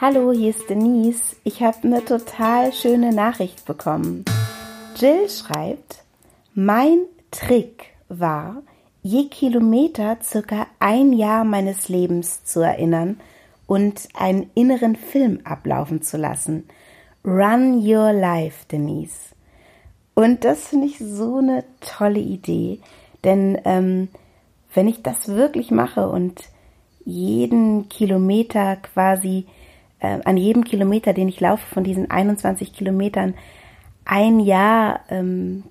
Hallo, hier ist Denise. Ich habe eine total schöne Nachricht bekommen. Jill schreibt, mein Trick war, je Kilometer circa ein Jahr meines Lebens zu erinnern und einen inneren Film ablaufen zu lassen. Run your life, Denise. Und das finde ich so eine tolle Idee, denn ähm, wenn ich das wirklich mache und jeden Kilometer quasi, äh, an jedem Kilometer, den ich laufe von diesen 21 Kilometern, ein Jahr ähm,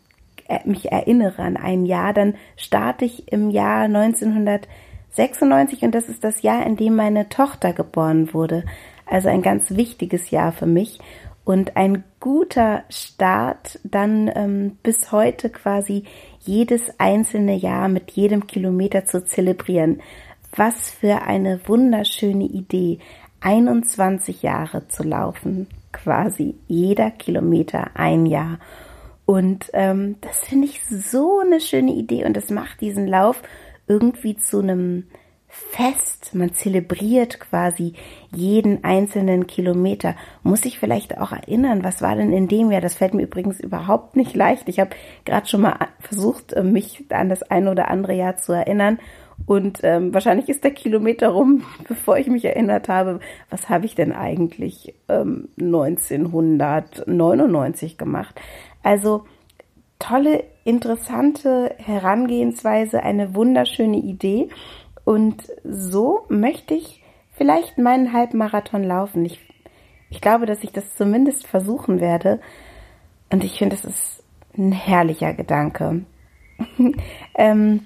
äh, mich erinnere an ein Jahr, dann starte ich im Jahr 1996 und das ist das Jahr, in dem meine Tochter geboren wurde. Also ein ganz wichtiges Jahr für mich und ein guter Start, dann ähm, bis heute quasi jedes einzelne Jahr mit jedem Kilometer zu zelebrieren. Was für eine wunderschöne Idee, 21 Jahre zu laufen, quasi jeder Kilometer ein Jahr. Und ähm, das finde ich so eine schöne Idee und es macht diesen Lauf irgendwie zu einem Fest. Man zelebriert quasi jeden einzelnen Kilometer. Muss ich vielleicht auch erinnern, was war denn in dem Jahr? Das fällt mir übrigens überhaupt nicht leicht. Ich habe gerade schon mal versucht, äh, mich an das eine oder andere Jahr zu erinnern. Und ähm, wahrscheinlich ist der Kilometer rum, bevor ich mich erinnert habe, was habe ich denn eigentlich ähm, 1999 gemacht. Also tolle, interessante Herangehensweise, eine wunderschöne Idee. Und so möchte ich vielleicht meinen Halbmarathon laufen. Ich, ich glaube, dass ich das zumindest versuchen werde. Und ich finde, das ist ein herrlicher Gedanke. ähm,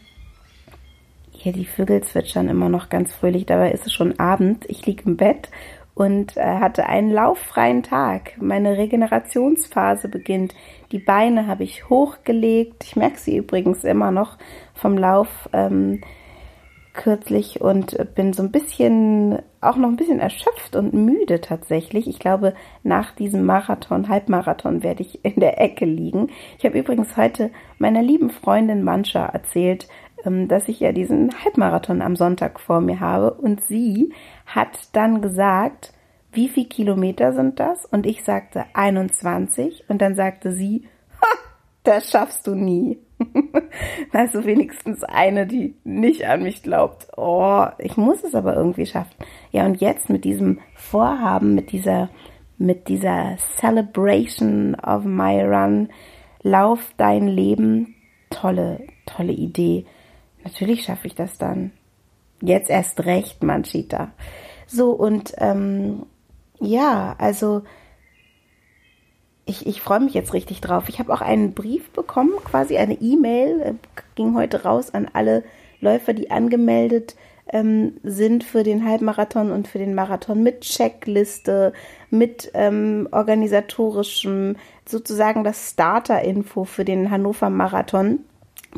hier die Vögel zwitschern immer noch ganz fröhlich, dabei ist es schon Abend. Ich liege im Bett und äh, hatte einen lauffreien Tag. Meine Regenerationsphase beginnt. Die Beine habe ich hochgelegt. Ich merke sie übrigens immer noch vom Lauf. Ähm, kürzlich und bin so ein bisschen, auch noch ein bisschen erschöpft und müde tatsächlich. Ich glaube, nach diesem Marathon, Halbmarathon werde ich in der Ecke liegen. Ich habe übrigens heute meiner lieben Freundin Mancha erzählt, dass ich ja diesen Halbmarathon am Sonntag vor mir habe und sie hat dann gesagt, wie viele Kilometer sind das? Und ich sagte 21 und dann sagte sie, das schaffst du nie. also wenigstens eine, die nicht an mich glaubt. Oh, ich muss es aber irgendwie schaffen. Ja, und jetzt mit diesem Vorhaben, mit dieser, mit dieser Celebration of my run, lauf dein Leben, tolle, tolle Idee. Natürlich schaffe ich das dann. Jetzt erst recht, Manchita. So, und ähm, ja, also ich, ich freue mich jetzt richtig drauf. Ich habe auch einen Brief bekommen, quasi eine E-Mail, äh, ging heute raus an alle Läufer, die angemeldet ähm, sind für den Halbmarathon und für den Marathon mit Checkliste, mit ähm, organisatorischem, sozusagen das Starter-Info für den Hannover Marathon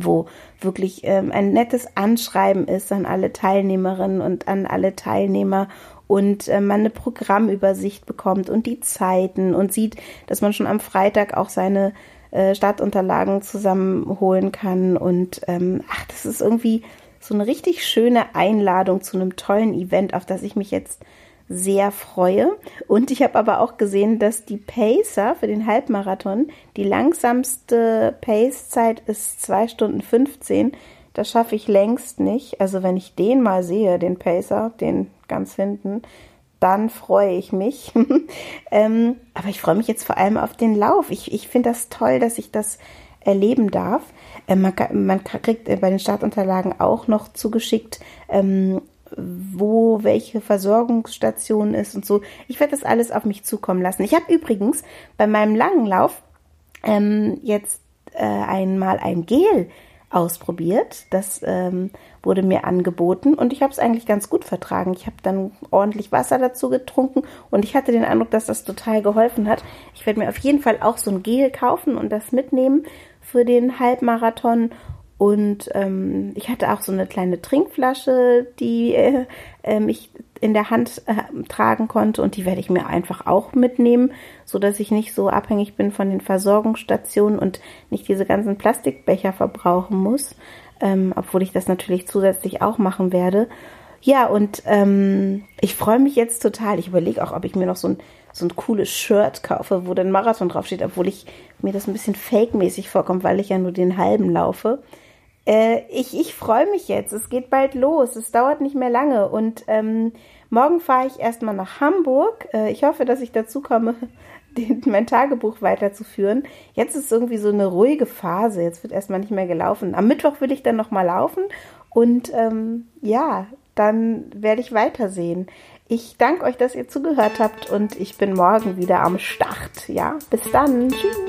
wo wirklich ähm, ein nettes Anschreiben ist an alle Teilnehmerinnen und an alle Teilnehmer und äh, man eine Programmübersicht bekommt und die Zeiten und sieht, dass man schon am Freitag auch seine äh, Startunterlagen zusammenholen kann. Und ähm, ach, das ist irgendwie so eine richtig schöne Einladung zu einem tollen Event, auf das ich mich jetzt sehr freue. Und ich habe aber auch gesehen, dass die Pacer für den Halbmarathon, die langsamste Pace-Zeit ist 2 Stunden 15. Das schaffe ich längst nicht. Also wenn ich den mal sehe, den Pacer, den ganz hinten, dann freue ich mich. ähm, aber ich freue mich jetzt vor allem auf den Lauf. Ich, ich finde das toll, dass ich das erleben darf. Ähm, man, man, kriegt bei den Startunterlagen auch noch zugeschickt, ähm, wo welche Versorgungsstation ist und so. Ich werde das alles auf mich zukommen lassen. Ich habe übrigens bei meinem langen Lauf ähm, jetzt äh, einmal ein Gel ausprobiert. Das ähm, wurde mir angeboten und ich habe es eigentlich ganz gut vertragen. Ich habe dann ordentlich Wasser dazu getrunken und ich hatte den Eindruck, dass das total geholfen hat. Ich werde mir auf jeden Fall auch so ein Gel kaufen und das mitnehmen für den Halbmarathon. Und ähm, ich hatte auch so eine kleine Trinkflasche, die äh, äh, ich in der Hand äh, tragen konnte und die werde ich mir einfach auch mitnehmen, so dass ich nicht so abhängig bin von den Versorgungsstationen und nicht diese ganzen Plastikbecher verbrauchen muss ähm, obwohl ich das natürlich zusätzlich auch machen werde. Ja, und ähm, ich freue mich jetzt total. Ich überlege auch, ob ich mir noch so ein, so ein cooles Shirt kaufe, wo dann Marathon draufsteht, obwohl ich mir das ein bisschen fake-mäßig vorkommt, weil ich ja nur den halben laufe. Äh, ich ich freue mich jetzt. Es geht bald los. Es dauert nicht mehr lange. Und ähm, morgen fahre ich erstmal nach Hamburg. Äh, ich hoffe, dass ich dazu komme, den, mein Tagebuch weiterzuführen. Jetzt ist irgendwie so eine ruhige Phase. Jetzt wird erstmal nicht mehr gelaufen. Am Mittwoch will ich dann nochmal laufen. Und ähm, ja, dann werde ich weitersehen. Ich danke euch, dass ihr zugehört habt und ich bin morgen wieder am Start. Ja, bis dann. Tschüss.